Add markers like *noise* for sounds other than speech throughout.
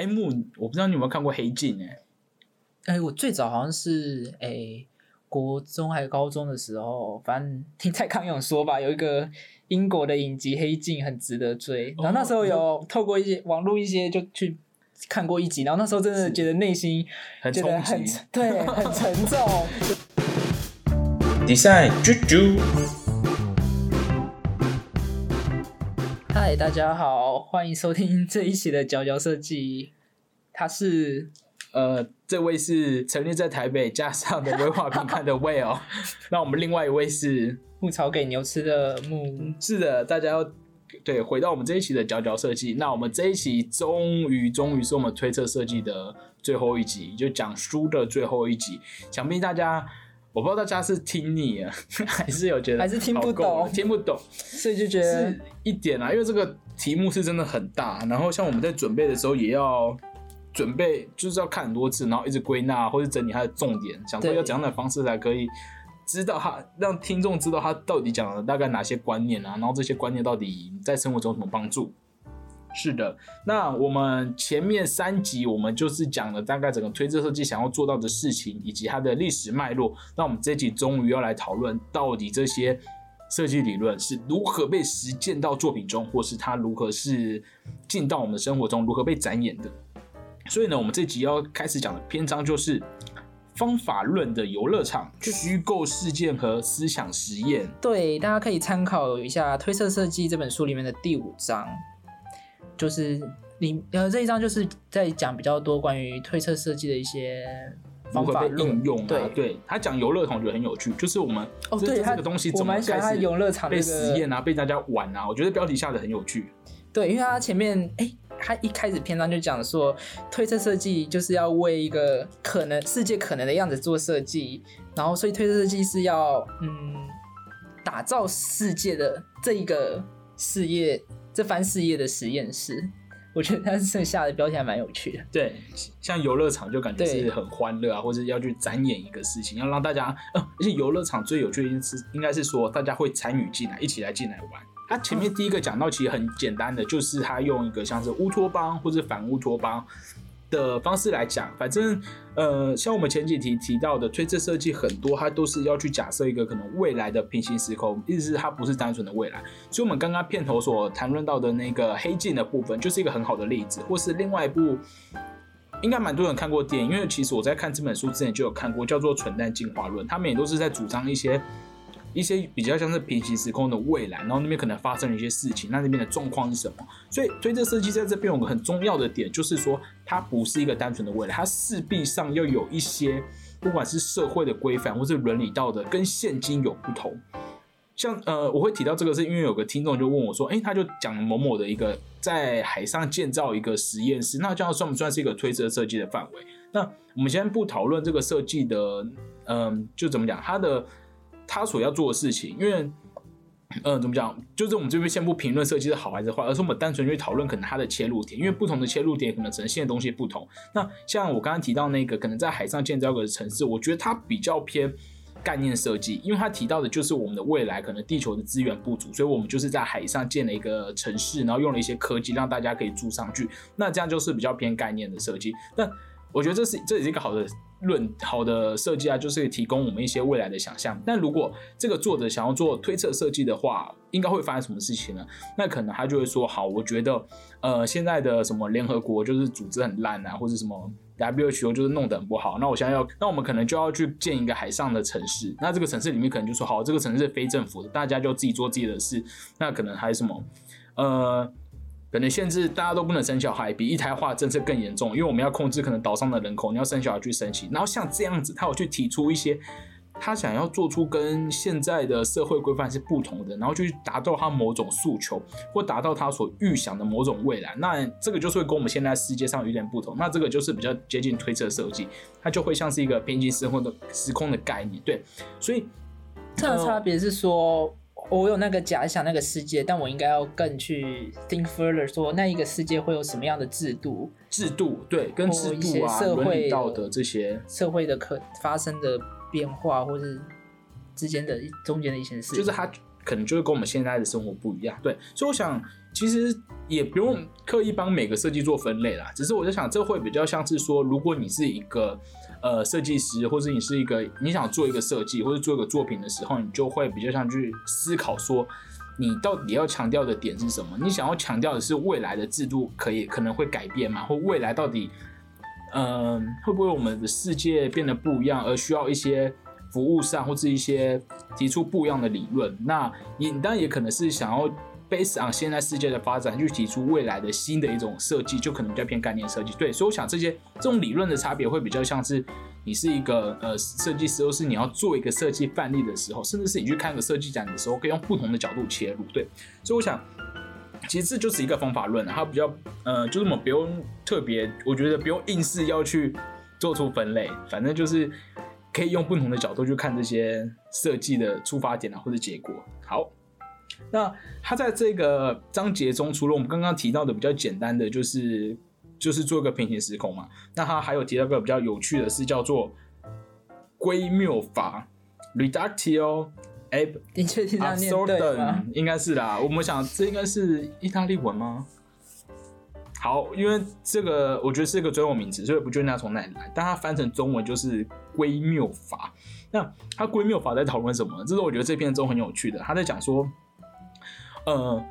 哎木，我不知道你有没有看过《黑镜》哎？哎，我最早好像是哎国中还是高中的时候，反正听蔡康永说吧，有一个英国的影集《黑镜》很值得追，然后那时候有透过一些网络一些就去看过一集，然后那时候真的觉得内心很觉得很。对很沉重。*laughs* Design 啾啾，嗨，大家好，欢迎收听这一期的佼佼设计，他是呃，这位是陈列在台北加上的威化饼干的 Will，*laughs* 那我们另外一位是牧草给牛吃的牧。是的，大家要对回到我们这一期的佼佼设计。那我们这一期终于终于是我们推测设计的最后一集，就讲书的最后一集。想必大家，我不知道大家是听腻了，*laughs* 还是有觉得还是听不懂听不懂所以就觉得是一点啊，因为这个题目是真的很大，然后像我们在准备的时候也要。准备就是要看很多次，然后一直归纳或者整理它的重点，想说要怎样的方式才可以知道他让听众知道他到底讲了大概哪些观念啊，然后这些观念到底在生活中有什么帮助。是的，那我们前面三集我们就是讲了大概整个推测设计想要做到的事情，以及它的历史脉络。那我们这集终于要来讨论到底这些设计理论是如何被实践到作品中，或是它如何是进到我们的生活中，如何被展演的。所以呢，我们这集要开始讲的篇章就是方法论的游乐场、虚构事件和思想实验。对，大家可以参考一下《推测设计》这本书里面的第五章，就是你呃这一章就是在讲比较多关于推测设计的一些如何被方法应用啊？对对他讲游乐场，我觉得很有趣，就是我们哦，对，它这这个东西我怎么开始游乐场被实验啊，被大家玩啊，我觉得标题下的很有趣。对，因为他前面哎，它一开始篇章就讲说，推测设计就是要为一个可能世界可能的样子做设计，然后所以推测设计是要嗯打造世界的这一个事业这番事业的实验室。我觉得它剩下的标题还蛮有趣的。对，像游乐场就感觉是很欢乐啊，或者要去展演一个事情，要让大家，呃，而且游乐场最有趣的一件事，应该是说大家会参与进来，一起来进来玩。他前面第一个讲到其实很简单的，就是他用一个像是乌托邦或者反乌托邦的方式来讲，反正呃，像我们前几题提到的推测设计很多，它都是要去假设一个可能未来的平行时空，意思是它不是单纯的未来。所以，我们刚刚片头所谈论到的那个黑镜的部分，就是一个很好的例子，或是另外一部。应该蛮多人看过电影，因为其实我在看这本书之前就有看过，叫做《蠢蛋进化论》，他们也都是在主张一些一些比较像是平行时空的未来，然后那边可能发生了一些事情，那那边的状况是什么？所以推测设计在这边有个很重要的点，就是说它不是一个单纯的未来，它势必上要有一些不管是社会的规范或是伦理道德，跟现今有不同。像呃，我会提到这个，是因为有个听众就问我说，诶，他就讲某某的一个在海上建造一个实验室，那这样算不算是一个推测设计的范围？那我们先不讨论这个设计的，嗯、就怎么讲，它的他所要做的事情，因为。嗯，怎么讲？就是我们这边先不评论设计的好还是坏，而是我们单纯去讨论可能它的切入点，因为不同的切入点可能呈现的东西不同。那像我刚刚提到那个，可能在海上建造个城市，我觉得它比较偏概念设计，因为它提到的就是我们的未来可能地球的资源不足，所以我们就是在海上建了一个城市，然后用了一些科技让大家可以住上去。那这样就是比较偏概念的设计。那我觉得这是这也是一个好的论好的设计啊，就是提供我们一些未来的想象。但如果这个作者想要做推测设计的话，应该会发生什么事情呢？那可能他就会说，好，我觉得呃现在的什么联合国就是组织很烂啊，或者什么 WHO 就是弄得很不好。那我现在要，那我们可能就要去建一个海上的城市。那这个城市里面可能就说，好，这个城市是非政府的，大家就自己做自己的事。那可能还有什么呃。可能限制大家都不能生小孩，比一胎化政策更严重，因为我们要控制可能岛上的人口，你要生小孩去申请。然后像这样子，他有去提出一些他想要做出跟现在的社会规范是不同的，然后去达到他某种诉求，或达到他所预想的某种未来。那这个就是会跟我们现在世界上有点不同。那这个就是比较接近推测设计，它就会像是一个边境时空的时空的概念。对，所以这差别是说，我有那个假想那个世界，但我应该要更去 think further，说那一个世界会有什么样的制度，制度对跟制度啊、社会道德这些。社会的可发生的变化，或是之间的中间的一些事，就是他可能就是跟我们现在的生活不一样。对，所以我想其实也不用刻意帮每个设计做分类啦，只是我在想，这会比较像是说，如果你是一个呃设计师，或者你是一个你想做一个设计或者做一个作品的时候，你就会比较想去思考说。你到底要强调的点是什么？你想要强调的是未来的制度可以可能会改变吗？或未来到底，嗯，会不会我们的世界变得不一样，而需要一些服务上或是一些提出不一样的理论？那你当然也可能是想要 base on 现在世界的发展去提出未来的新的一种设计，就可能比较偏概念设计。对，所以我想这些这种理论的差别会比较像是。你是一个呃设计师，或是你要做一个设计范例的时候，甚至是你去看个设计展的时候，可以用不同的角度切入，对。所以我想，其实这就是一个方法论，它比较呃，就这么不用特别，我觉得不用硬是要去做出分类，反正就是可以用不同的角度去看这些设计的出发点啊，或者结果。好，那他在这个章节中，除了我们刚刚提到的比较简单的，就是。就是做一个平行时空嘛，那他还有提到个比较有趣的是叫做归谬法 （reductio ab absurdum），应该是啦。我们想这应该是意大利文吗？好，因为这个我觉得是一个专有名词，所以不确定它从哪里来，但它翻成中文就是归谬法。那它归谬法在讨论什么？这是我觉得这篇中很有趣的，他在讲说，呃。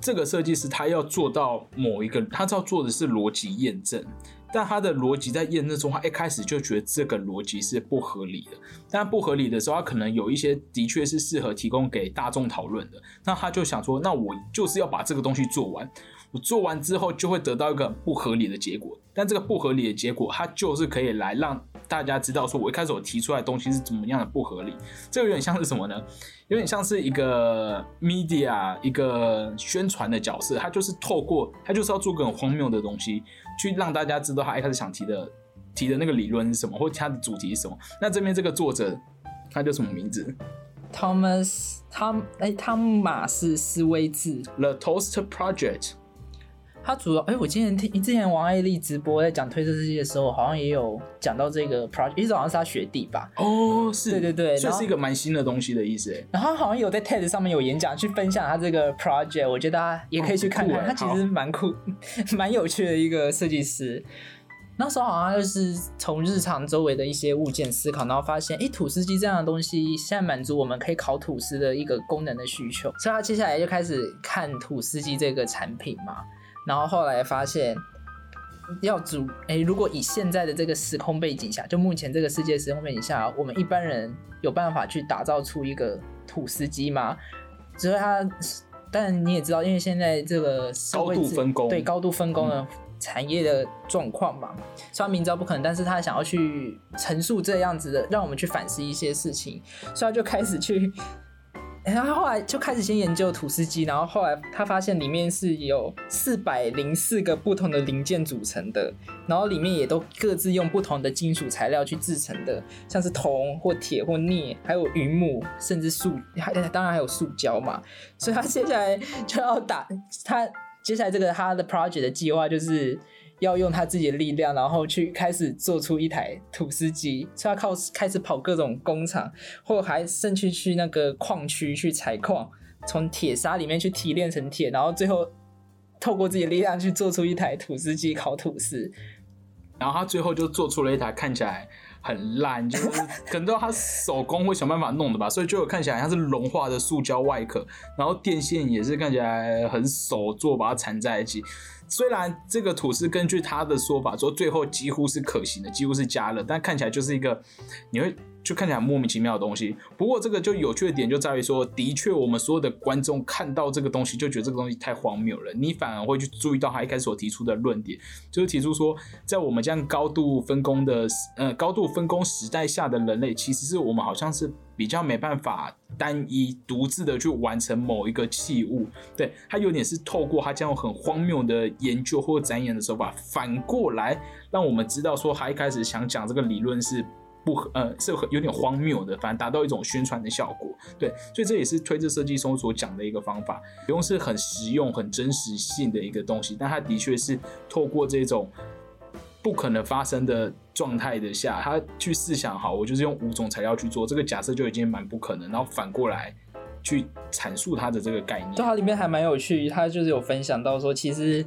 这个设计师他要做到某一个，他要做的是逻辑验证，但他的逻辑在验证中，他一开始就觉得这个逻辑是不合理的。但不合理的时候，他可能有一些的确是适合提供给大众讨论的。那他就想说，那我就是要把这个东西做完。我做完之后，就会得到一个不合理的结果。但这个不合理的结果，它就是可以来让大家知道，说我一开始我提出来的东西是怎么样的不合理。这个有点像是什么呢？有点像是一个 media 一个宣传的角色，他就是透过他就是要做个很荒谬的东西，去让大家知道他一开始想提的提的那个理论是什么，或他的主题是什么。那这边这个作者他叫什么名字？Thomas 汤哎汤马斯斯威治 The Toast Project。他主要哎，我今天听之前王爱丽直播在讲推测世界的时候，好像也有讲到这个 project，一直好像是他学弟吧？哦，是，对对对，这是一个蛮新的东西的意思。然后好像有在 TED 上面有演讲，去分享他这个 project，我觉得大家也可以去看看，他其实蛮酷、*laughs* 蛮有趣的一个设计师。那时候好像就是从日常周围的一些物件思考，然后发现，哎，土司机这样的东西现在满足我们可以烤吐司的一个功能的需求，所以他接下来就开始看土司机这个产品嘛。然后后来发现，要主哎，如果以现在的这个时空背景下，就目前这个世界时空背景下，我们一般人有办法去打造出一个土司机吗？只是他，但你也知道，因为现在这个高度分工，对高度分工的产业的状况嘛，虽然明知道不可能，但是他想要去陈述这样子的，让我们去反思一些事情，所以他就开始去。然后后来就开始先研究土司机，然后后来他发现里面是有四百零四个不同的零件组成的，然后里面也都各自用不同的金属材料去制成的，像是铜或铁或镍，还有云母，甚至塑，还当然还有塑胶嘛。所以他接下来就要打他接下来这个他的 project 的计划就是。要用他自己的力量，然后去开始做出一台土司机，所以他靠开始跑各种工厂，或还甚至去那个矿区去采矿，从铁砂里面去提炼成铁，然后最后透过自己的力量去做出一台土司机烤吐司，然后他最后就做出了一台看起来很烂，就是可能都他手工会想办法弄的吧，所以就看起来像是融化的塑胶外壳，然后电线也是看起来很手做，把它缠在一起。虽然这个土司根据他的说法说最后几乎是可行的，几乎是加了，但看起来就是一个你会就看起来莫名其妙的东西。不过这个就有趣的点就在于说，的确我们所有的观众看到这个东西就觉得这个东西太荒谬了，你反而会去注意到他一开始所提出的论点，就是提出说，在我们这样高度分工的呃高度分工时代下的人类，其实是我们好像是。比较没办法单一独自的去完成某一个器物，对他有点是透过他这样很荒谬的研究或展演的手法，反过来让我们知道说他一开始想讲这个理论是不呃是有点荒谬的，反而达到一种宣传的效果，对，所以这也是推测设计中所讲的一个方法，不用是很实用、很真实性的一个东西，但它的确是透过这种。不可能发生的状态的下，他去试想好，我就是用五种材料去做这个假设就已经蛮不可能。然后反过来去阐述它的这个概念。对，它里面还蛮有趣，它就是有分享到说，其实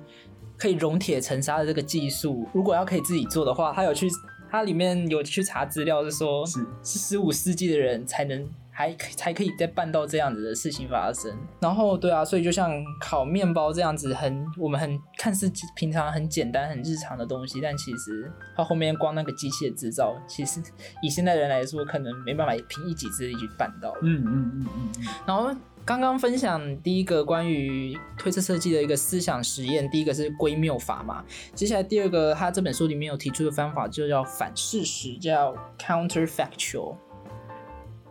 可以熔铁成沙的这个技术，如果要可以自己做的话，它有去，它里面有去查资料，是说是是十五世纪的人才能还可才可以再办到这样子的事情发生。然后对啊，所以就像烤面包这样子很我们很看似平常很简单很日常的东西，但其实它后面光那个机械制造，其实 *laughs* 以现代人来说，可能没办法凭一己之力去办到。嗯嗯嗯嗯嗯，然后刚刚分享第一个关于推测设计的一个思想实验，第一个是归谬法嘛。接下来第二个，他这本书里面有提出的方法就叫反事实，叫 counterfactual。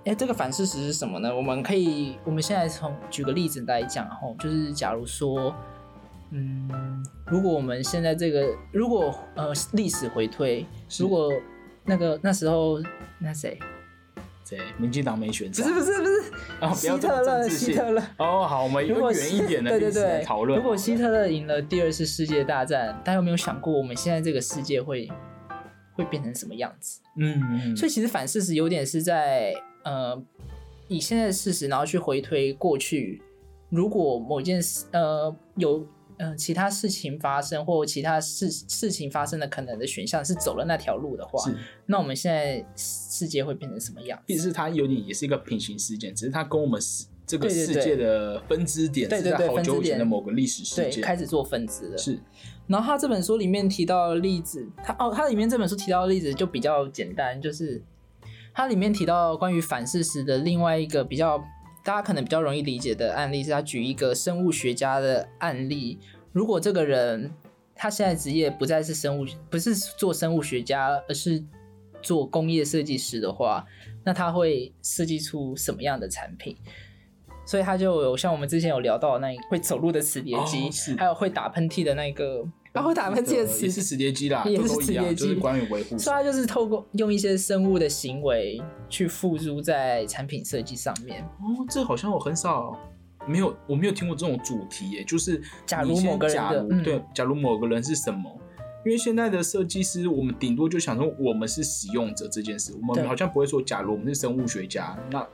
哎，这个反事实是什么呢？我们可以，我们现在从举个例子来讲，吼，就是假如说，嗯，如果我们现在这个，如果呃历史回推，如果那个那时候那谁，谁，民进党没选不是不是不是，啊，不希特勒，希特勒。哦，好，我们如果用远一点的对对对讨论。如果希特勒赢了第二次世界大战，大家有没有想过我们现在这个世界会会变成什么样子？嗯嗯，所以其实反事实有点是在呃以现在的事实，然后去回推过去，如果某件事呃有呃其他事情发生，或其他事事情发生的可能的选项是走了那条路的话，是，那我们现在世界会变成什么样子？其实它有点也是一个平行事件，只是它跟我们世这个世界的分支点是在好久以前的某个历史事对，件。开始做分支了。是，然后他这本书里面提到的例子，他哦，他里面这本书提到的例子就比较简单，就是它里面提到关于反事实的另外一个比较大家可能比较容易理解的案例，是他举一个生物学家的案例。如果这个人他现在职业不再是生物，不是做生物学家，而是做工业设计师的话，那他会设计出什么样的产品？所以他就有像我们之前有聊到的那一会走路的磁碟机，还有会打喷嚏的那个，啊会打喷嚏的也磁是磁碟机啦，*laughs* 也是都都一样，磁碟机就是关于维护。所以它就是透过用一些生物的行为去付诸在产品设计上面。哦，这好像我很少没有，我没有听过这种主题耶，就是假如某个人假的嗯对，假如某个人是什么？因为现在的设计师，我们顶多就想说我们是使用者这件事，我对们好像不会说，假如我们是生物学家，那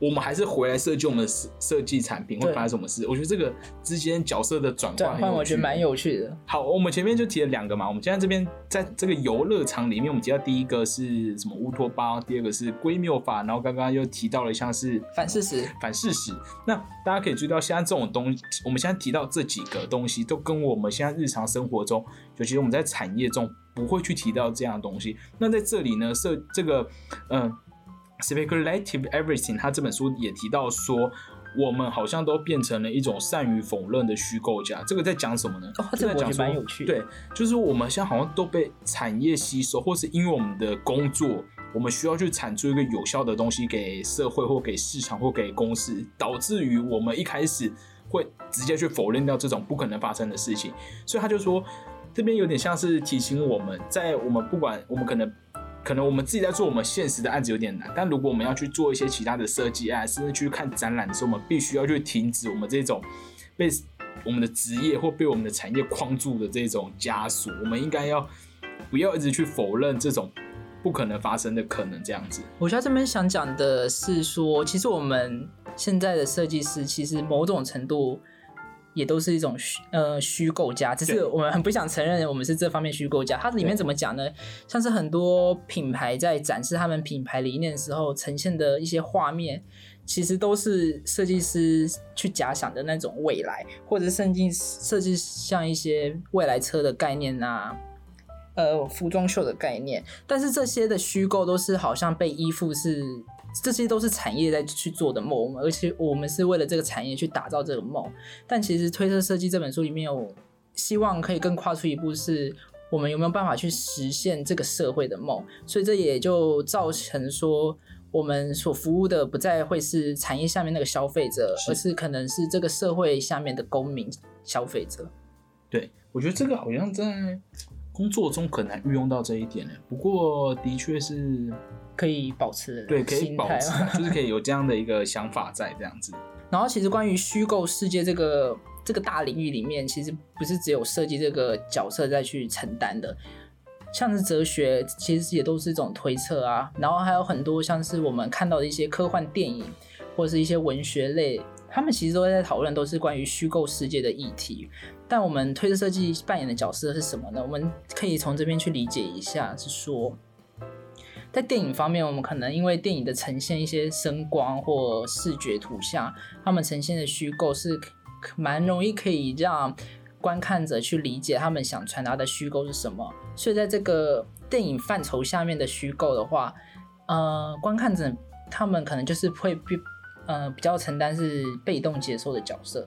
我们还是回来设计我们的设设计产品会对发生什么事？我觉得这个之间角色的转换我觉得蛮有趣的。好，我们前面就提了两个嘛，我们现在这边在这个游乐场里面，我们提到第一个是什么乌托邦，第二个是归谬法，然后刚刚又提到了像是反事实反事实。那大家可以注意到，现在这种东西，我们现在提到这几个东西，都跟我们现在日常生活中，尤其是我们在产业中不会去提到这样的东西。那在这里呢，设这个嗯。Speculative Everything，他这本书也提到说，我们好像都变成了一种善于否认的虚构家。这个在讲什么呢？哦，这个讲说蛮有趣的。对，就是我们现在好像都被产业吸收，或是因为我们的工作，我们需要去产出一个有效的东西给社会或给市场或给公司，导致于我们一开始会直接去否认掉这种不可能发生的事情。所以他就说，这边有点像是提醒我们，在我们不管我们可能。可能我们自己在做我们现实的案子有点难，但如果我们要去做一些其他的设计案，甚至去看展览的时候，我们必须要去停止我们这种被我们的职业或被我们的产业框住的这种枷锁。我们应该要不要一直去否认这种不可能发生的可能？这样子，我觉得这边想讲的是说，其实我们现在的设计师，其实某种程度也都是一种虚呃虚构家，只是我们很不想承认我们是这方面虚构家。它里面怎么讲呢？像是很多品牌在展示他们品牌理念的时候，呈现的一些画面。其实都是设计师去假想的那种未来，或者甚至设计像一些未来车的概念啊，呃，服装秀的概念。但是这些的虚构都是好像被依附是，这些都是产业在去做的梦，而且我们是为了这个产业去打造这个梦。但其实推测设计这本书里面有希望可以更跨出一步，是我们有没有办法去实现这个社会的梦？所以这也就造成说。我们所服务的不再会是产业下面那个消费者，是而是可能是这个社会下面的公民消费者。对我觉得这个好像在工作中很难运用到这一点呢。不过的确是可以保持对，可以保持啊，*laughs* 就是可以有这样的一个想法在这样子。然后其实关于虚构世界这个这个大领域里面，其实不是只有设计这个角色再去承担的，像是哲学，其实也都是一种推测啊。然后还有很多像是我们看到的一些科幻电影，或者是一些文学类，他们其实都在讨论都是关于虚构世界的议题。但我们推测设计扮演的角色是什么呢？我们可以从这边去理解一下，是说。在电影方面，我们可能因为电影的呈现一些声光或视觉图像，他们呈现的虚构是蛮容易可以让观看者去理解他们想传达的虚构是什么。所以在这个电影范畴下面的虚构的话，呃，观看者他们可能就是会比呃比较承担是被动接受的角色，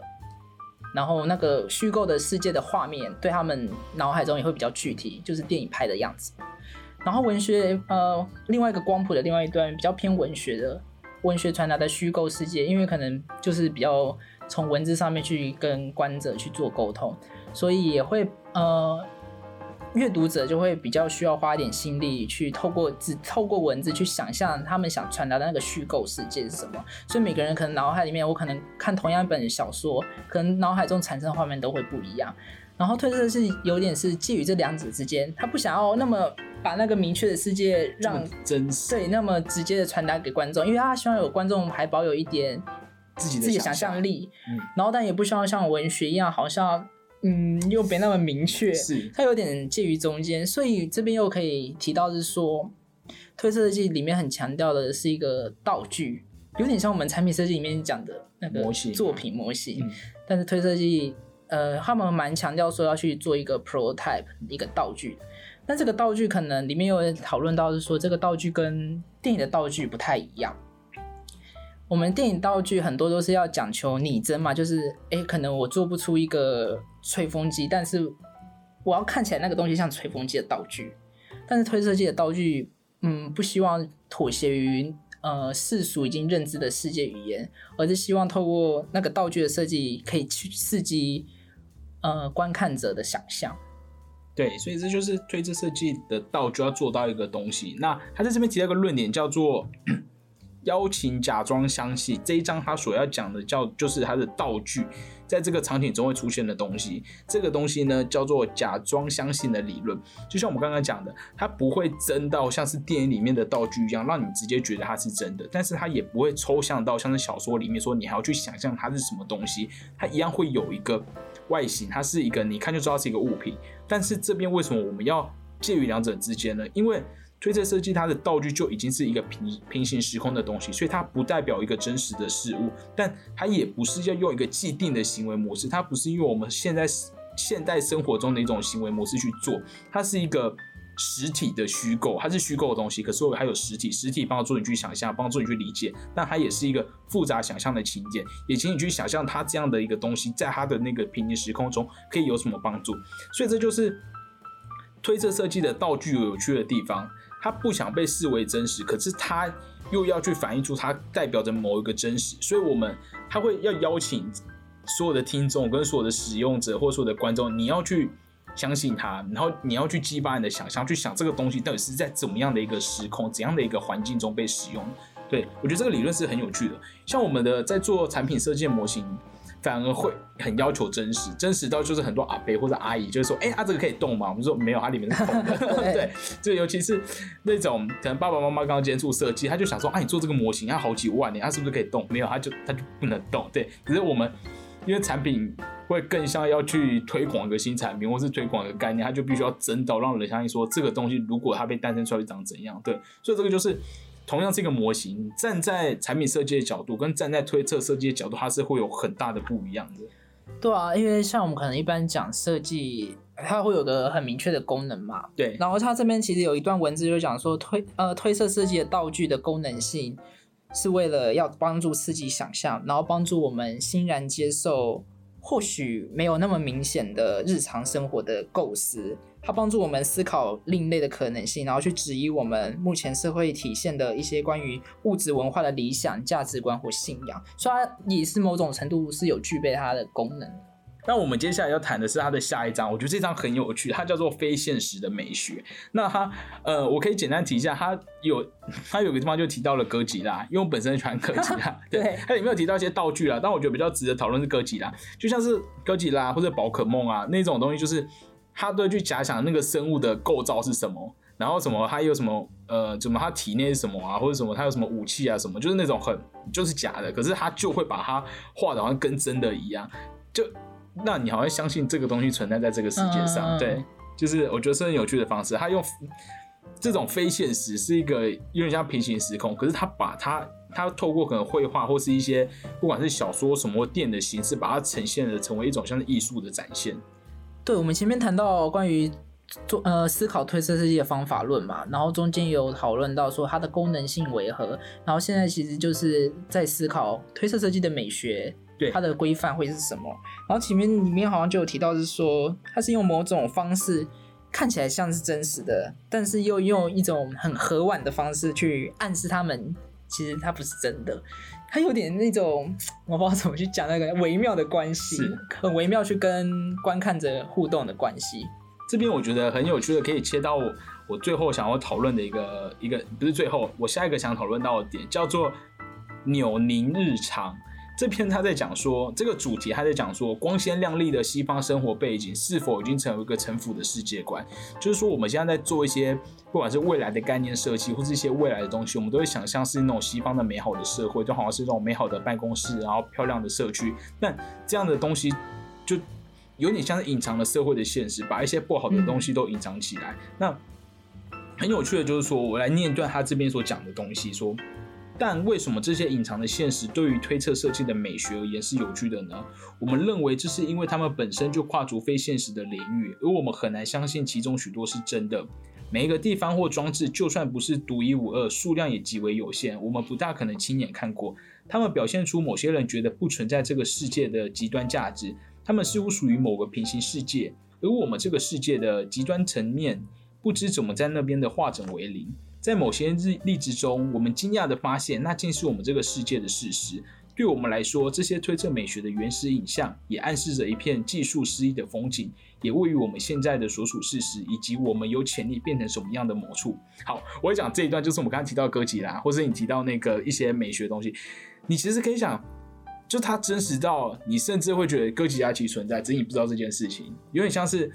然后那个虚构的世界的画面对他们脑海中也会比较具体，就是电影拍的样子。然后文学，呃，另外一个光谱的另外一端比较偏文学的，文学传达的虚构世界，因为可能就是比较从文字上面去跟观者去做沟通，所以也会呃，阅读者就会比较需要花一点心力去透过字、透过文字去想象他们想传达的那个虚构世界是什么。所以每个人可能脑海里面，我可能看同样一本小说，可能脑海中产生的画面都会不一样。然后推测是有点是介于这两者之间，他不想要那么把那个明确的世界让真实。对那么直接的传达给观众，因为他希望有观众还保有一点自己自己的想象力，嗯，然后但也不希望像文学一样，好像嗯又别那么明确，是。它有点介于中间，所以这边又可以提到是说，推测设计里面很强调的是一个道具，有点像我们产品设计里面讲的那个作品模型，但是推设计。呃，他们蛮强调说要去做一个 prototype 一个道具，但这个道具可能里面有讨论到是说这个道具跟电影的道具不太一样。我们电影道具很多都是要讲求拟真嘛，就是哎，可能我做不出一个吹风机，但是我要看起来那个东西像吹风机的道具。但是推设计的道具，嗯，不希望妥协于呃世俗已经认知的世界语言，而是希望透过那个道具的设计，可以去刺激。呃，观看者的想象，对，所以这就是推测设计的道具要做到一个东西。那他在这边提到一个论点，叫做 *coughs* 邀请假装相信。这一章他所要讲的叫，就是他的道具。在这个场景中会出现的东西，这个东西呢叫做假装相信的理论。就像我们刚刚讲的，它不会真到像是电影里面的道具一样，让你直接觉得它是真的。但是它也不会抽象到像是小说里面说你还要去想象它是什么东西，它一样会有一个外形，它是一个你看就知道是一个物品。但是这边为什么我们要介于两者之间呢？因为推测设计它的道具就已经是一个平平行时空的东西，所以它不代表一个真实的事物，但它也不是要用一个既定的行为模式，它不是用我们现在现代生活中的一种行为模式去做，它是一个实体的虚构，它是虚构的东西，可是我还有实体，实体帮助你去想象，帮助你去理解，但它也是一个复杂想象的情节，也请你去想象它这样的一个东西，在它的那个平行时空中可以有什么帮助，所以这就是推测设计的道具有趣的地方。他不想被视为真实，可是他又要去反映出它代表着某一个真实，所以我们他会要邀请所有的听众跟所有的使用者或所有的观众，你要去相信他，然后你要去激发你的想象，去想这个东西到底是在怎么样的一个时空、怎样的一个环境中被使用。对我觉得这个理论是很有趣的，像我们的在做产品设计模型。反而会很要求真实，真实到就是很多阿伯或者阿姨就是说，哎，它这个可以动吗？我们说没有，它里面是空的。*laughs* 对，就尤其是那种可能爸爸妈妈刚刚接触设计，他就想说，啊，你做这个模型要好几万年，它是不是可以动？没有，它就它就不能动。对，可是我们因为产品会更像要去推广一个新产品，或是推广一个概念，它就必须要真到让人相信说，这个东西如果它被诞生出来会长怎样？对，所以这个就是。同样是一个模型，站在产品设计的角度，跟站在推测设计的角度，它是会有很大的不一样的。对啊，因为像我们可能一般讲设计，它会有个很明确的功能嘛。对。然后它这边其实有一段文字就讲说，推呃推测设计的道具的功能性，是为了要帮助刺激想象，然后帮助我们欣然接受或许没有那么明显的日常生活的构思。它帮助我们思考另类的可能性，然后去质疑我们目前社会体现的一些关于物质文化的理想价值观或信仰，所以它也是某种程度是有具备它的功能。那我们接下来要谈的是它的下一章，我觉得这章很有趣，它叫做非现实的美学。那它呃，我可以简单提一下，它有它有个地方就提到了哥吉拉，因为我本身喜欢哥吉拉，*laughs* 对，它里面有提到一些道具啊，但我觉得比较值得讨论是哥吉拉，就像是哥吉拉或者宝可梦啊那种东西，就是。他都去假想那个生物的构造是什么，然然后什么他有什么呃，怎么他体内是什么啊，或者什么他有什么武器啊什么，就是那种很就是假的，可是他就会把它画的好像跟真的一样，就让你好像相信这个东西存在在这个世界上。嗯对，就是我觉得是很有趣的方式，他用这种非现实是一个有点像平行时空，可是他把它他透过可能绘画或是一些不管是小说什么电的形式，把它呈现的成为一种像是艺术的展现。对，我们前面谈到关于做呃思考推测设计的方法论嘛，然后中间有讨论到说它的功能性为何，然后现在其实就是在思考推测设计的美学，对它的规范会是什么。然后前面里面好像就有提到是说，它是用某种方式看起来像是真实的，但是又用一种很和婉的方式去暗示他们，其实它不是真的。它有点那种我不知道怎么去讲那个微妙的关系，很微妙去跟观看者互动的关系。这边我觉得很有趣的，可以切到我我最后想要讨论的一个一个不是最后，我下一个想讨论到的点叫做扭拧日常。这篇他在讲说，这个主题他在讲说，光鲜亮丽的西方生活背景是否已经成为一个城府的世界观？就是说，我们现在在做一些不管是未来的概念设计，或是一些未来的东西，我们都会想象是那种西方的美好的社会，就好像是那种美好的办公室，然后漂亮的社区。但这样的东西就有点像是隐藏了社会的现实，把一些不好的东西都隐藏起来。那很有趣的就是说，我来念一段他这边所讲的东西，说。但为什么这些隐藏的现实对于推测设计的美学而言是有趣的呢？我们认为这是因为它们本身就跨足非现实的领域，而我们很难相信其中许多是真的。每一个地方或装置，就算不是独一无二，数量也极为有限，我们不大可能亲眼看过。它们表现出某些人觉得不存在这个世界的极端价值，它们似乎属于某个平行世界，而我们这个世界的极端层面不知怎么在那边的化整为零。在某些日例子中，我们惊讶地发现，那竟是我们这个世界的事实。对我们来说，这些推测美学的原始影像，也暗示着一片技术失意的风景，也位于我们现在的所处事实，以及我们有潜力变成什么样的某处。好，我会讲这一段，就是我们刚刚提到哥吉拉，或是你提到那个一些美学东西，你其实可以想，就它真实到你甚至会觉得哥吉拉其实存在，只是你不知道这件事情，有点像是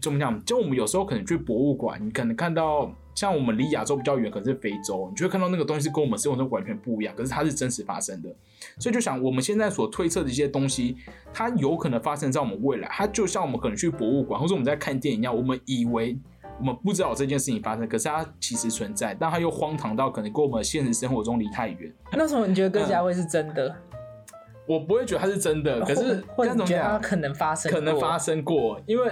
怎么讲？就我们有时候可能去博物馆，你可能看到。像我们离亚洲比较远，可能是非洲，你就会看到那个东西是跟我们生活中完全不一样，可是它是真实发生的。所以就想我们现在所推测的一些东西，它有可能发生在我们未来。它就像我们可能去博物馆或者我们在看电影一样，我们以为我们不知道这件事情发生，可是它其实存在，但它又荒唐到可能跟我们现实生活中离太远。那时候你觉得哥吉拉会是真的？我不会觉得它是真的，可是或者怎么觉得它？可能发生，可能发。生过，因为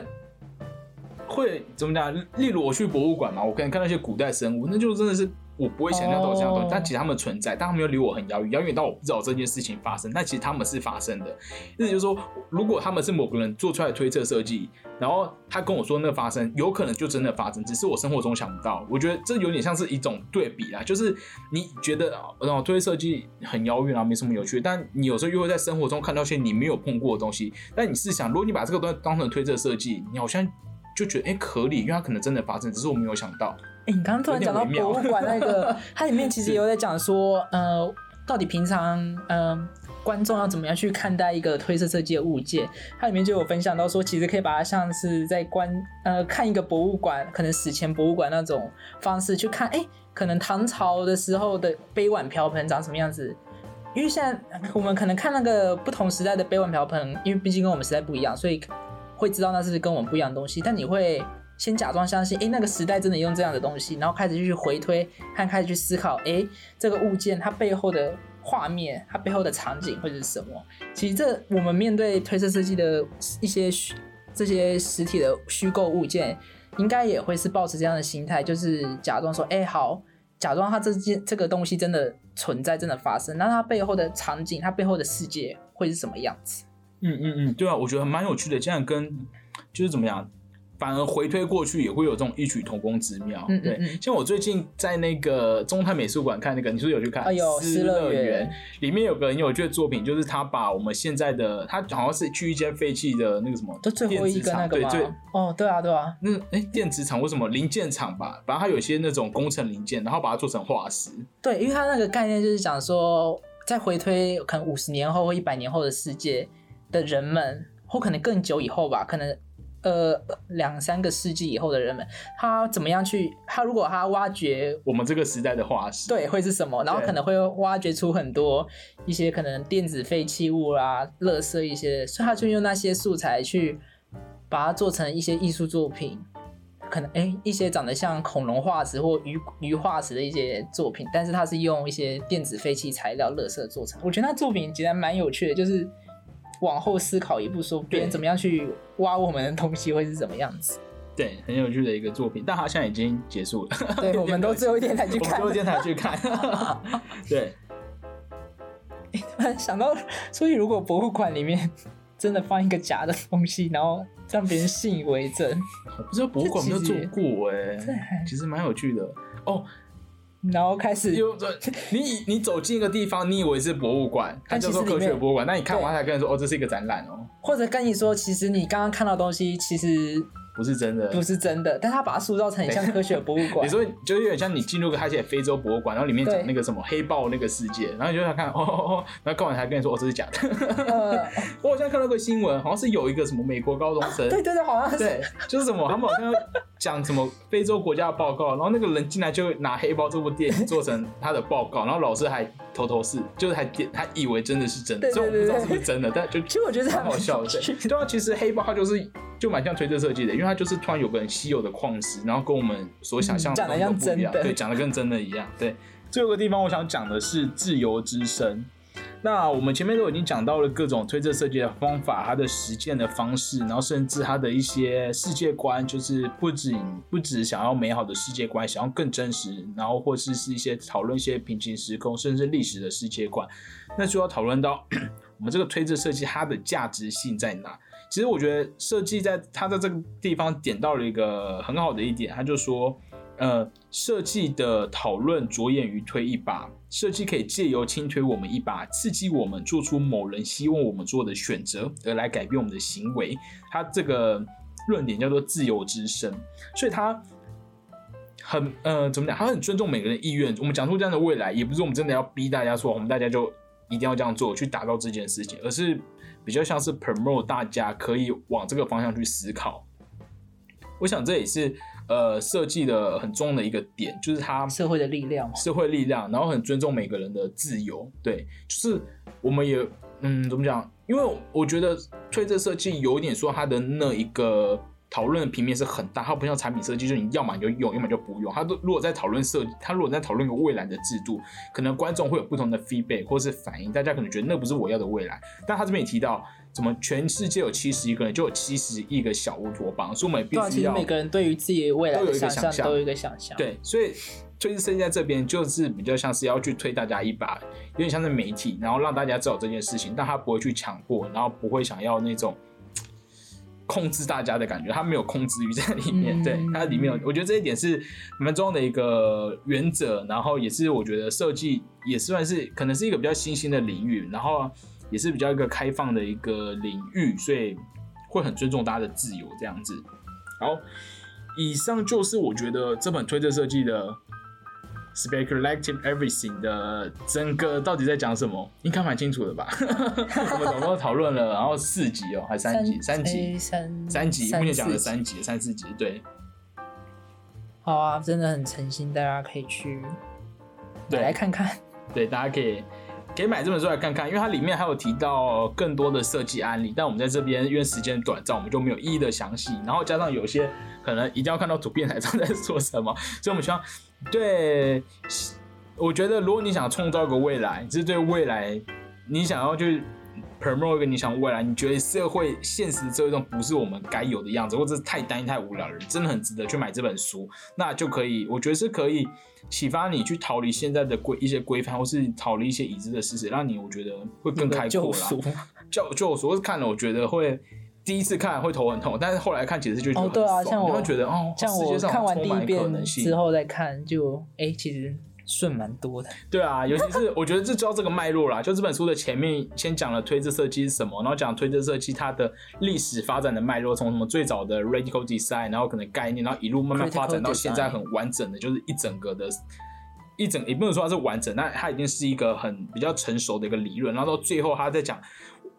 会怎么讲？例如我去博物馆嘛，我可能看到一些古代生物，那就真的是我不会想象到这样东西，哦但其实他们存在，但他们又离我很遥远，遥远到我不知道这件事情发生，但其实他们是发生的。意思就是说，如果他们是某个人做出来的推测设计，然后他跟我说那个发生，有可能就真的发生，只是我生活中想不到。我觉得这有点像是一种对比啦，就是你觉得然后推测设计很遥远啊，没什么有趣，但你有时候又会在生活中看到一些你没有碰过的东西。但你试想，如果你把这个东西当成推测设计，你好像就觉得哎、合理，因为它可能真的发生，只是我没有想到。哎、你刚刚突然讲到博物馆那个，*laughs* 它里面其实有在讲说，呃，到底平常，呃，观众要怎么样去看待一个推测设计的物件？它里面就有分享到说，其实可以把它像是在观，呃，看一个博物馆，可能史前博物馆那种方式去看，哎、可能唐朝的时候的杯碗瓢盆长什么样子。因为现在 *laughs* 我们可能看那个不同时代的杯碗瓢盆，因为毕竟跟我们时代不一样，所以会知道那是跟我们不一样的东西。但你会先假装相信，哎，那个时代真的用这样的东西，然后开始去回推，和开始去思考，哎，这个物件它背后的画面，它背后的场景会是什么？其实这我们面对推测设计的一些虚这些实体的虚构物件，应该也会是抱持这样的心态，就是假装说，哎，好。假装它这件这个东西真的存在，真的发生，那它背后的场景，它背后的世界会是什么样子？嗯嗯嗯，对啊，我觉得蛮有趣的，这样跟就是怎么样，反而回推过去也会有这种异曲同工之妙。嗯嗯对，嗯像我最近在那个中泰美术馆看那个，你是不是有去看？哎呦失失乐园园里面有个很有趣的作品，就是他把我们现在的，他好像是去一间废弃的那个什么就最后一个那个吗对最？哦，对啊，对啊，那哎电子厂为什么零件厂吧？反正它有些那种工程零件，然后把它做成化石。对，因为它那个概念就是讲说，在回推可能五十年后或一百年后的世界的人们，或可能更久以后吧，可能呃两三个世纪以后的人们，他怎么样去他如果他挖掘我们这个时代的化石，对会是什么，然后可能会挖掘出很多一些可能电子废弃物啦、垃圾一些，所以他就用那些素材去把它做成一些艺术作品。可能哎，一些长得像恐龙化石或鱼鱼化石的一些作品，但是它是用一些电子废弃材料、垃圾做成。我觉得那作品其实蛮有趣的，就是往后思考一步，说别人怎么样去挖我们的东西会是怎么样子。对，很有趣的一个作品，但它现在已经结束了。对，*laughs* 我们都最后一天才去看最。后一天才去看。*laughs* 对，突然想到，所以如果博物馆里面真的放一个假的东西，然后让别人信以为真，我不知道博物馆有没有做过哎、其实蛮有趣的哦。然后开始有 *laughs* 你你走进一个地方，你以为是博物馆，它但叫做科学博物馆，那你看完对才跟人说哦，这是一个展览哦，或者跟你说，其实你刚刚看到的东西其实不是真的。不是真的，但他把它塑造成很像科学博物馆你。说 *laughs* 就有点像你进入个他写非洲博物馆，然后里面讲那个什么黑豹那个世界，然后你就想看哦哦哦，然后看完才跟你说哦这是假的。呃，我好像看到个新闻，好像是有一个什么美国高中生，对对对，好像是对，就是什么，他们好像讲什么非洲国家的报告，然后那个人进来就拿《黑豹》这部电影做成他的报告，然后老师还头头是，就是还点，他以为真的是真的，对虽然我不知道是不是真的，但就其实我觉得还蛮蛮好笑对啊，其实黑豹它就是就蛮像推测设计的，因为它就是突然有个很稀有的矿石，然后跟我们所想象嗯讲的像真的不一样对，讲的跟真的一样。对，最后一个地方我想讲的是自由之声。那我们前面都已经讲到了各种推测设计的方法，它的实践的方式，然后甚至它的一些世界观，就是不止不止想要美好的世界观，想要更真实，然后或是是一些讨论一些平行时空，甚至历史的世界观。那就要讨论到 *clears throat* 我们这个推测设计它的价值性在哪。其实我觉得设计在他在这个地方点到了一个很好的一点，他就说，呃，设计的讨论着眼于推一把，设计可以借由轻推我们一把，刺激我们做出某人希望我们做的选择，而来改变我们的行为。他这个论点叫做自由之声，所以他。很呃，怎么讲？他很尊重每个人意愿。我们讲出这样的未来，也不是我们真的要逼大家说，我们大家就一定要这样做，去达到这件事情，而是比较像是 promote 大家可以往这个方向去思考。我想这也是呃设计的很重要的一个点，就是它社会的力量嘛。社会力量，然后很尊重每个人的自由。对，就是我们也嗯，怎么讲？因为我觉得推这设计有点说它的那一个讨论的平面是很大，它不像产品设计，就是你要么你就用，要么就不用。它都如果在讨论设计，它如果在讨论一个未来的制度，可能观众会有不同的 feedback 或是反应，大家可能觉得那不是我要的未来。但他这边也提到，怎么全世界有七十亿个人，就有七十亿个小乌托邦，所以我们也必须要实每个人对于自己未来都有的想一个想象象都有一个想象。，对，所以就是设计在这边就是比较像是要去推大家一把，有点像是媒体，然后让大家知道这件事情，但他不会去强迫，然后不会想要那种控制大家的感觉，他没有控制欲在里面。嗯对，它里面有，我觉得这一点是蛮重要的一个原则，然后也是我觉得设计也算是可能是一个比较新兴的领域，然后也是比较一个开放的一个领域，所以会很尊重大家的自由这样子。好，以上就是我觉得这本推特设计的 Speculative Everything 的整个到底在讲什么，应该蛮清楚的吧？*laughs* 我们总共讨论了，然后四集哦，还三集，三集，三三集，目前讲了三集，三四集，对。好啊，真的很诚心，大家可以去对。买来看看。对，大家可以可以买这本书来看看，因为它里面还有提到更多的设计案例，但我们在这边因为时间短暂，我们就没有一一的详细，然后加上有些可能一定要看到图片才知道在说什么，所以我们希望对，我觉得如果你想创造一个未来，就是对未来你想要去 promote 一个你想未来，你觉得社会现实社会中不是我们该有的样子，或者是太单一太无聊的人，真的很值得去买这本书，那就可以，我觉得是可以启发你去逃离现在的规一些规范，或是逃离一些已知的事实，让你我觉得会更开阔啦。救赎。就就我所是看了，我觉得会第一次看会头很痛，但是后来看其实就觉得哦对啊像我你会觉得哦，像我看完第一遍之后再看，就哎、其实顺蛮多的。对啊，尤其是我觉得这知道这个脉络啦，就这本书的前面先讲了推测设计是什么，然后讲推测设计它的历史发展的脉络，从什么最早的 *laughs* radical design，然后可能概念，然后一路慢慢发展到现在很完整的，就是一整个的。一整也不能说它是完整，那它已经是一个很比较成熟的一个理论，然后到最后他在讲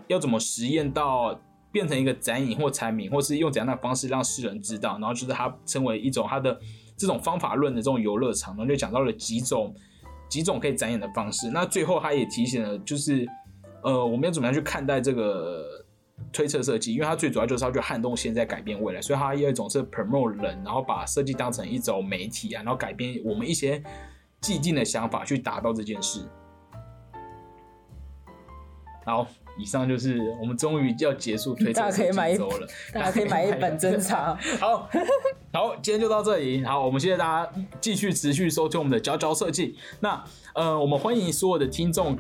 要怎么实验到变成一个展影或产品，或是用怎样的方式让世人知道，然后就是它成为一种它的这种方法论的这种游乐场，然后就讲到了几种几种可以展演的方式。那最后他也提醒了，就是呃，我们要怎么样去看待这个推测设计，因为它最主要就是要去撼动现在，改变未来，所以它有一种是 promote 人，然后把设计当成一种媒体啊，然后改变我们一些既定的想法去达到这件事。好，以上就是我们终于要结束推测大家可以买一周了，*laughs* 大家可以买一本珍藏。*laughs* 好，*laughs* 好，今天就到这里。好，我们谢谢大家继续持续收听我们的佼佼设计。那呃，我们欢迎所有的听众。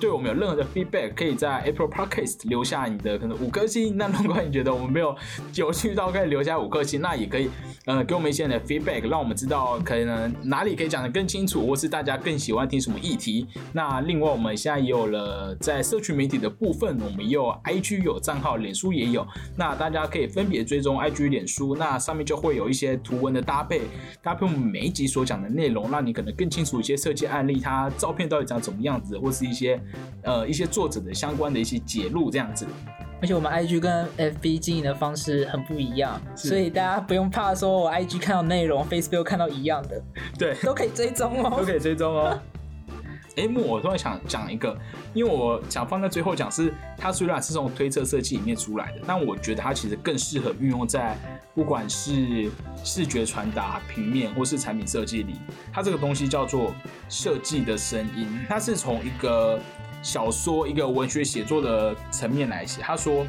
对我们有任何的 feedback，可以在 April Podcast 留下你的可能五颗星。那如果你觉得我们没有有趣到可以留下五颗星，那也可以呃给我们一些的 feedback，让我们知道可能哪里可以讲得更清楚，或是大家更喜欢听什么议题。那另外我们现在也有了在社群媒体的部分，我们也有 IG 有账号，脸书也有。那大家可以分别追踪 IG、脸书，那上面就会有一些图文的搭配，搭配我们每一集所讲的内容，让你可能更清楚一些设计案例，它照片到底长什么样子，或是一些。呃，一些作者的相关的一些解录这样子，而且我们 IG 跟 FB 经营的方式很不一样，所以大家不用怕说我 IG 看到内容，Facebook 看到一样的，对，都可以追踪哦，都可以追踪哦。哎，木，我突然想讲一个，因为我想放在最后讲，是它虽然是从推测设计里面出来的，但我觉得它其实更适合运用在不管是视觉传达、平面或是产品设计里。它这个东西叫做设计的声音，它是从一个小说、一个文学写作的层面来写。他说，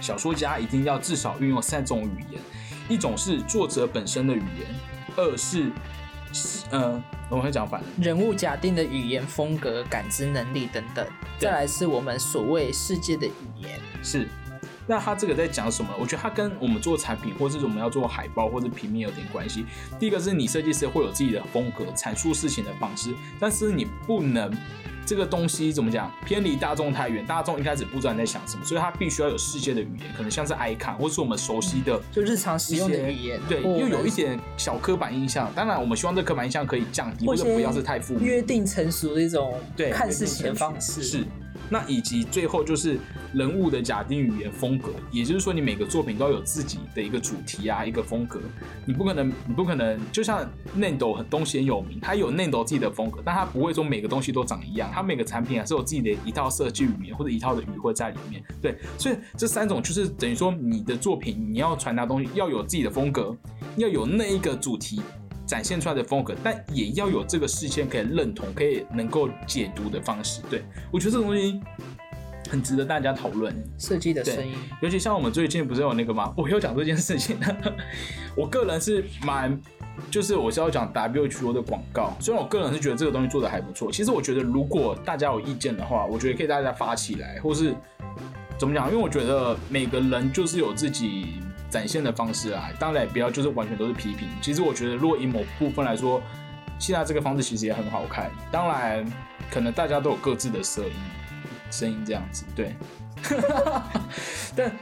小说家一定要至少运用三种语言，一种是作者本身的语言，二是。嗯，我们会讲反人物假定的语言风格、感知能力等等。再来是我们所谓世界的语言。是，那他这个在讲什么？我觉得他跟我们做产品，或者是我们要做海报或者平面有点关系。第一个是你设计师会有自己的风格，阐述事情的方式，但是你不能。这个东西怎么讲？偏离大众太远，大众一开始不知道你在想什么，所以它必须要有世界的语言，可能像是 icon 或是我们熟悉的，就日常使用的语言。对，又有一点小刻板印象。当然，我们希望这刻板印象可以降低，或者不要是太负面。约定成熟的一种对看事情的方式。是。那以及最后就是人物的假定语言风格，也就是说你每个作品都要有自己的一个主题啊，一个风格。你不可能，你不可能，就像 Nando 很东西很有名，它有 Nando 自己的风格，但它不会说每个东西都长一样，它每个产品还是有自己的一套设计语言或者一套的语汇在里面。对，所以这三种就是等于说你的作品你要传达东西要有自己的风格，要有那一个主题。展现出来的风格，但也要有这个事件可以认同、可以能够解读的方式。对我觉得这个东西很值得大家讨论。设计的声音，尤其像我们最近不是有那个吗？我要讲这件事情。我个人是蛮，就是我是要讲 WHO 的广告。虽然我个人是觉得这个东西做的还不错，其实我觉得如果大家有意见的话，我觉得可以大家发起来，或是怎么讲？因为我觉得每个人就是有自己。展现的方式啊，当然也不要就是完全都是批评。其实我觉得，如果以某部分来说，现在这个方式其实也很好看。当然，可能大家都有各自的声音，声音这样子，对。*laughs* 但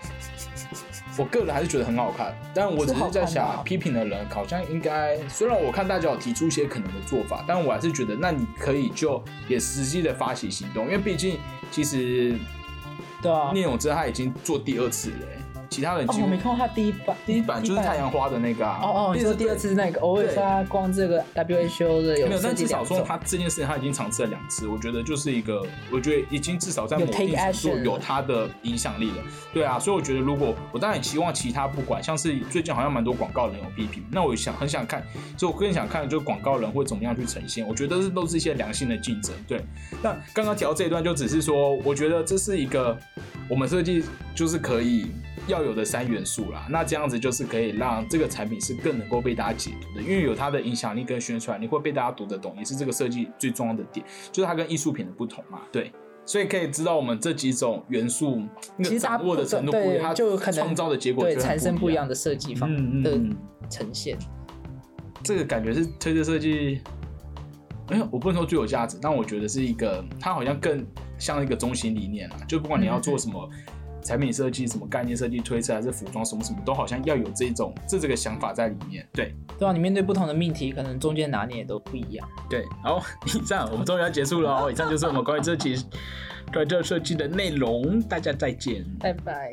我个人还是觉得很好看。但我只是在想，批评的人好像应该，虽然我看大家有提出一些可能的做法，但我还是觉得，那你可以就也实际的发起行动，因为毕竟其实，对啊，聂永真他已经做第二次了。其他人哦，我没看过他第一版，第一版就是太阳花的那个啊。哦哦，你说第二次是那个，偶尔他光这个 WHO 的有，没有，但至少说他这件事情他已经尝试了两次，我觉得就是一个，我觉得已经至少在某定程度有他的影响力了。对啊，所以我觉得如果我当然希望其他不管，像是最近好像蛮多广告人有批评，那我想很想看，所以我更想看就是广告人会怎么样去呈现。我觉得这都是一些良性的竞争。对，那刚刚提到这一段就只是说，我觉得这是一个我们设计就是可以。要有的三元素啦，那这样子就是可以让这个产品是更能够被大家解读的，因为有它的影响力跟宣传，你会被大家读得懂，也是这个设计最重要的点，就是它跟艺术品的不同嘛。对，所以可以知道我们这几种元素，那个掌握的程度不一样，就可能创造的结果对产生不一样的设计方的呈现。这个感觉是推特设计，哎，我不能说最有价值，但我觉得是一个，它好像更像一个中心理念啊，就不管你要做什么。产品设计什么概念设计推测还是服装什么什么都好像要有这种这这个想法在里面，对对啊，你面对不同的命题，可能中间拿捏都不一样。对，好，*laughs* 以上我们终于要结束了哦，以上就是我们关于这期对这设计的内容，大家再见，拜拜。